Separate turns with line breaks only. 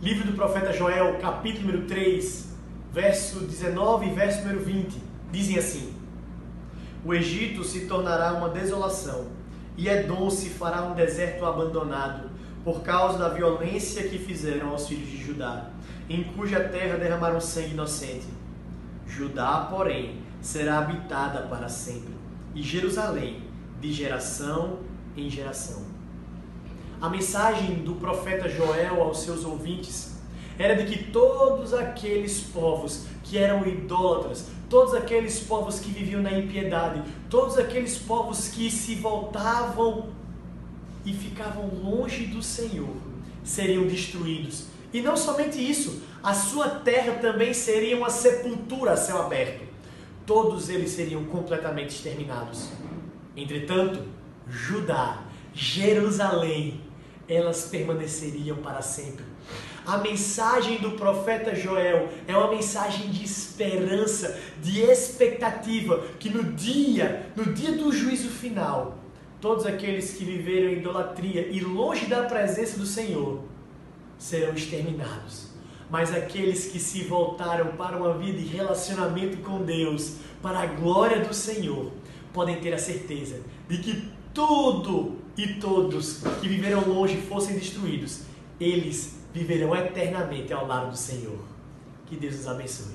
livro do profeta Joel, capítulo número 3, verso 19 e verso número 20, dizem assim: O Egito se tornará uma desolação, e Edom se fará um deserto abandonado, por causa da violência que fizeram aos filhos de Judá, em cuja terra derramaram sangue inocente. Judá, porém, será habitada para sempre, e Jerusalém de geração em geração. A mensagem do profeta Joel aos seus ouvintes era de que todos aqueles povos que eram idólatras, todos aqueles povos que viviam na impiedade, todos aqueles povos que se voltavam e ficavam longe do Senhor, seriam destruídos. E não somente isso, a sua terra também seria uma sepultura a céu aberto. Todos eles seriam completamente exterminados. Entretanto, Judá, Jerusalém, elas permaneceriam para sempre. A mensagem do profeta Joel é uma mensagem de esperança, de expectativa, que no dia, no dia do juízo final, todos aqueles que viveram em idolatria e longe da presença do Senhor serão exterminados. Mas aqueles que se voltaram para uma vida de relacionamento com Deus, para a glória do Senhor, podem ter a certeza de que tudo e todos que viveram longe fossem destruídos, eles viverão eternamente ao lado do Senhor. Que Deus os abençoe.